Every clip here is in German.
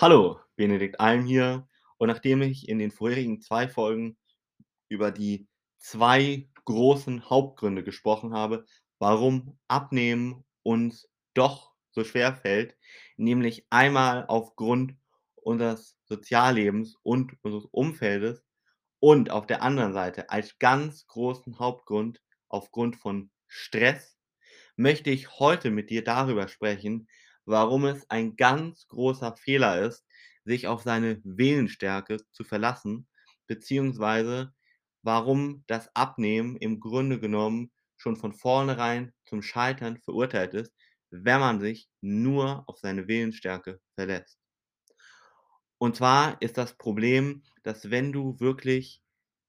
Hallo, Benedikt Alm hier. Und nachdem ich in den vorherigen 2 Folgen über die 2 großen Hauptgründe gesprochen habe, warum Abnehmen uns doch so schwerfällt, nämlich einmal aufgrund unseres Soziallebens und unseres Umfeldes und auf der anderen Seite als ganz großen Hauptgrund aufgrund von Stress, möchte ich heute mit dir darüber sprechen, warum es ein ganz großer Fehler ist, sich auf seine Willensstärke zu verlassen, beziehungsweise warum das Abnehmen im Grunde genommen schon von vornherein zum Scheitern verurteilt ist, wenn man sich nur auf seine Willensstärke verlässt. Und zwar ist das Problem, dass wenn du wirklich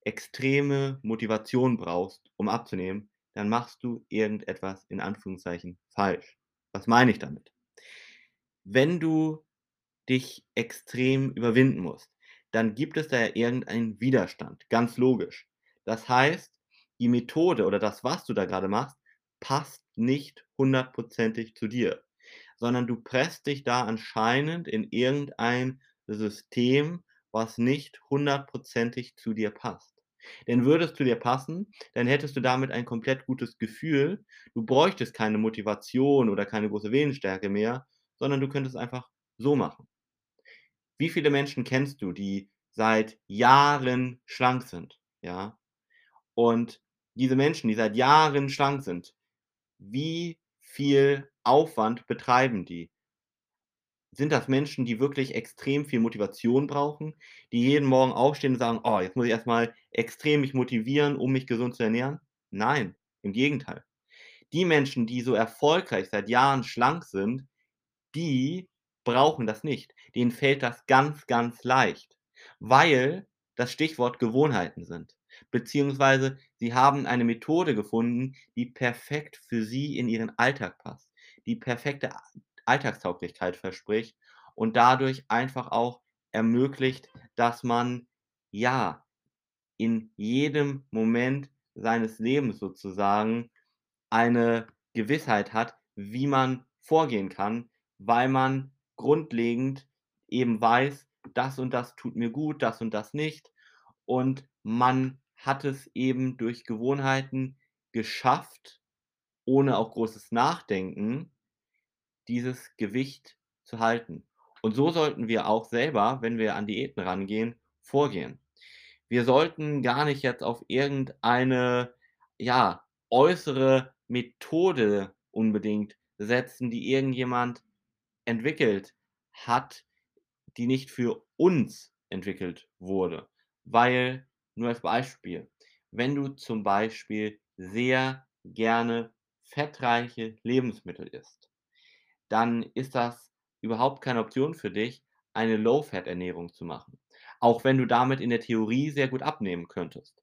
extreme Motivation brauchst, um abzunehmen, dann machst du irgendetwas in Anführungszeichen falsch. Was meine ich damit? Wenn du dich extrem überwinden musst, dann gibt es da ja irgendeinen Widerstand, ganz logisch. Das heißt, die Methode oder das, was du da gerade machst, passt nicht hundertprozentig zu dir, sondern du presst dich da anscheinend in irgendein System, was nicht hundertprozentig zu dir passt. Denn würde es zu dir passen, dann hättest du damit ein komplett gutes Gefühl. Du bräuchtest keine Motivation oder keine große Willensstärke mehr, sondern du könntest einfach so machen. Wie viele Menschen kennst du, die seit Jahren schlank sind, ja? Und diese Menschen, die seit Jahren schlank sind, wie viel Aufwand betreiben die? Sind das Menschen, die wirklich extrem viel Motivation brauchen, die jeden Morgen aufstehen und sagen: „Oh, jetzt muss ich erst mal extrem mich motivieren, um mich gesund zu ernähren?“ Nein, im Gegenteil. Die Menschen, die so erfolgreich seit Jahren schlank sind, die brauchen das nicht. Denen fällt das ganz, ganz leicht, weil das Stichwort Gewohnheiten sind. Beziehungsweise sie haben eine Methode gefunden, die perfekt für sie in ihren Alltag passt, die perfekte Alltagstauglichkeit verspricht und dadurch einfach auch ermöglicht, dass man, ja, in jedem Moment seines Lebens sozusagen eine Gewissheit hat, wie man vorgehen kann, weil man grundlegend eben weiß, das und das tut mir gut, das und das nicht. Und man hat es eben durch Gewohnheiten geschafft, ohne auch großes Nachdenken, dieses Gewicht zu halten. Und so sollten wir auch selber, wenn wir an Diäten rangehen, vorgehen. Wir sollten gar nicht jetzt auf irgendeine, ja, äußere Methode unbedingt setzen, die irgendjemand entwickelt hat, die nicht für uns entwickelt wurde. Weil, nur als Beispiel, wenn du zum Beispiel sehr gerne fettreiche Lebensmittel isst, dann ist das überhaupt keine Option für dich, eine Low-Fat-Ernährung zu machen. Auch wenn du damit in der Theorie sehr gut abnehmen könntest.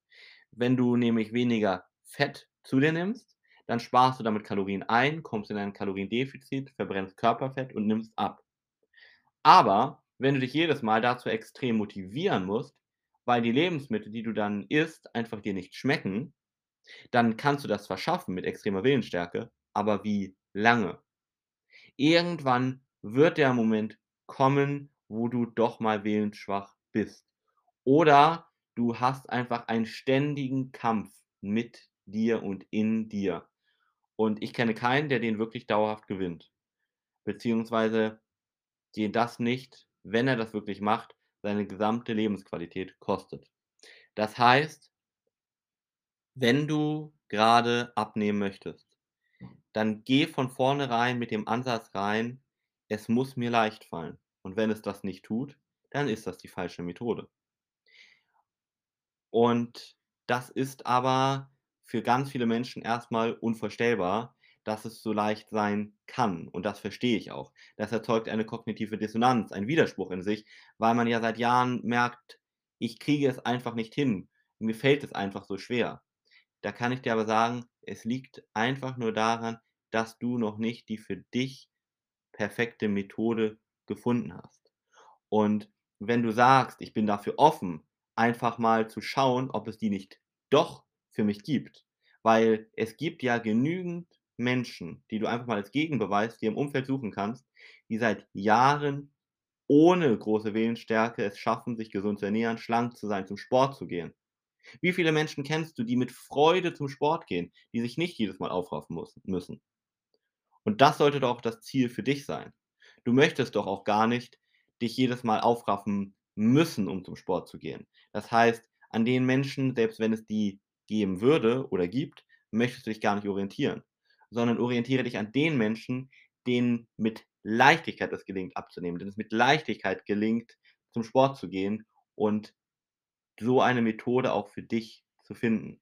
Wenn du nämlich weniger Fett zu dir nimmst, dann sparst du damit Kalorien ein, kommst in ein Kaloriendefizit, verbrennst Körperfett und nimmst ab. Aber wenn du dich jedes Mal dazu extrem motivieren musst, weil die Lebensmittel, die du dann isst, einfach dir nicht schmecken, dann kannst du das zwar schaffen mit extremer Willensstärke, aber wie lange? Irgendwann wird der Moment kommen, wo du doch mal willensschwach bist. Oder du hast einfach einen ständigen Kampf mit dir und in dir. Und ich kenne keinen, der den wirklich dauerhaft gewinnt. Beziehungsweise den das nicht, wenn er das wirklich macht, seine gesamte Lebensqualität kostet. Das heißt wenn du gerade abnehmen möchtest, dann geh von vornherein mit dem Ansatz rein: „Es muss mir leicht fallen.“ Und wenn es das nicht tut, dann ist das die falsche Methode. Und das ist aber für ganz viele Menschen erst mal unvorstellbar, dass es so leicht sein kann. Und das verstehe ich auch. Das erzeugt eine kognitive Dissonanz, einen Widerspruch in sich, weil man ja seit Jahren merkt: „Ich kriege es einfach nicht hin. Mir fällt es einfach so schwer.“ Da kann ich dir aber sagen, es liegt einfach nur daran, dass du noch nicht die für dich perfekte Methode gefunden hast. Und wenn du sagst: „Ich bin dafür offen, einfach mal zu schauen, ob es die nicht doch für mich gibt.“ Weil es gibt ja genügend Menschen, die du einfach mal als Gegenbeweis dir im Umfeld suchen kannst, die seit Jahren ohne große Willensstärke es schaffen, sich gesund zu ernähren, schlank zu sein, zum Sport zu gehen? Wie viele Menschen kennst du, die mit Freude zum Sport gehen, die sich nicht jedes Mal aufraffen müssen? Und das sollte doch auch das Ziel für dich sein. Du möchtest doch auch gar nicht dich jedes Mal aufraffen müssen, um zum Sport zu gehen. Das heißt, an den Menschen, selbst wenn es die geben würde oder gibt, möchtest du dich gar nicht orientieren, sondern orientiere dich an den Menschen, denen mit Leichtigkeit es gelingt abzunehmen, denen es mit Leichtigkeit gelingt, zum Sport zu gehen und so eine Methode auch für dich zu finden.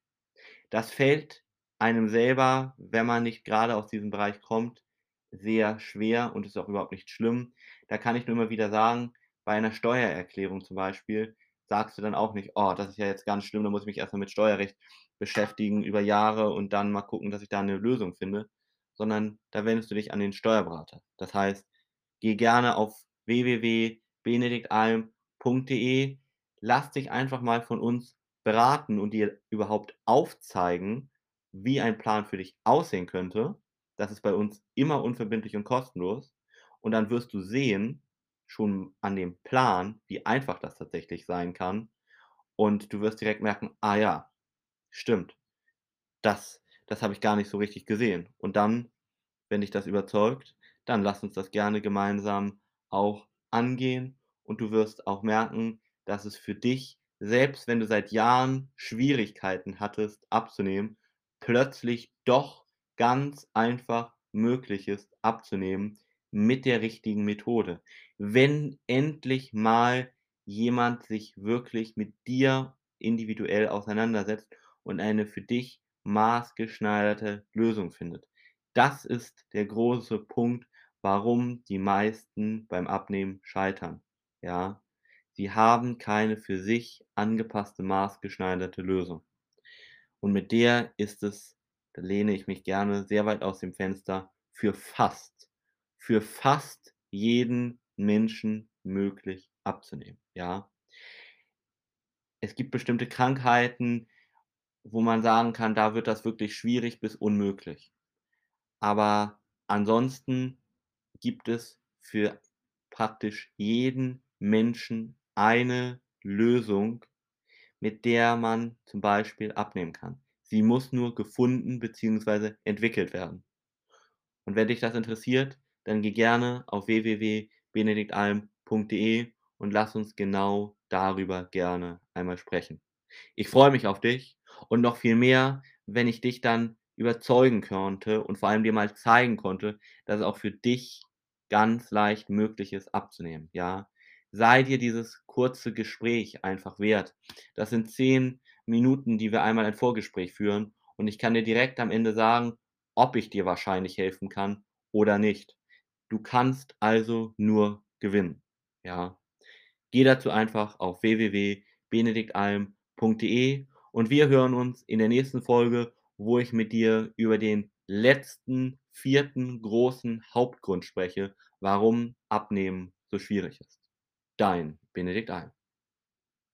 Das fällt einem selber, wenn man nicht grade aus diesem Bereich kommt, sehr schwer und ist auch überhaupt nicht schlimm. Da kann ich nur immer wieder sagen, bei einer Steuererklärung zum Beispiel, sagst du dann auch nicht: „Oh, das ist ja jetzt ganz schlimm, da muss ich mich erst mal mit Steuerrecht beschäftigen über Jahre und dann mal gucken, dass ich da 'ne Lösung finde“, sondern da wendest du dich an den Steuerberater. Das heißt, geh gerne auf www.benediktalm.de, lass dich einfach mal von uns beraten und dir überhaupt aufzeigen, wie ein Plan für dich aussehen könnte. Das ist bei uns immer unverbindlich und kostenlos. Und dann wirst du sehen, schon an dem Plan, wie einfach das tatsächlich sein kann. Und du wirst direkt merken: „Ah ja, stimmt. Das das habe ich gar nicht so richtig gesehen.“ Und dann, wenn dich das überzeugt, dann lass uns das gerne gemeinsam auch angehen und du wirst auch merken, dass es für dich, selbst wenn du seit Jahren Schwierigkeiten hattest abzunehmen, plötzlich doch ganz einfach möglich ist abzunehmen mit der richtigen Methode. Wenn endlich mal jemand sich wirklich mit dir individuell auseinandersetzt und eine für dich maßgeschneiderte Lösung findet. Das ist der große Punkt, warum die meisten beim Abnehmen scheitern, ja? Sie haben keine für sich angepasste, maßgeschneiderte Lösung. Und mit der ist es da lehne ich mich gerne sehr weit aus dem Fenster, für fast für fast jeden Menschen möglich abzunehmen, ja? Es gibt bestimmte Krankheiten, wo man sagen kann, da wird das wirklich schwierig bis unmöglich. Aber ansonsten gibt es für praktisch jeden Menschen eine Lösung, mit der man zum Beispiel abnehmen kann. Sie muss nur gefunden beziehungsweise entwickelt werden. Und wenn dich das interessiert, dann geh gerne auf www.benediktalm.de und lass uns genau darüber gerne einmal sprechen. Ich freue mich auf dich und noch viel mehr, wenn ich dich dann überzeugen konnte und vor allem dir mal zeigen konnte, dass es auch für dich ganz leicht möglich ist abzunehmen, ja? Sei dir dieses kurze Gespräch einfach wert. Das sind 10 Minuten, die wir einmal ein Vorgespräch führen und ich kann dir direkt am Ende sagen, ob ich dir wahrscheinlich helfen kann oder nicht. Du kannst also nur gewinnen, ja? Geh dazu einfach auf www.benediktalm.de und wir hören uns in der nächsten Folge, wo ich mit dir über den letzten, 4. großen Hauptgrund spreche, warum Abnehmen so schwierig ist. Dein Benedikt Alm.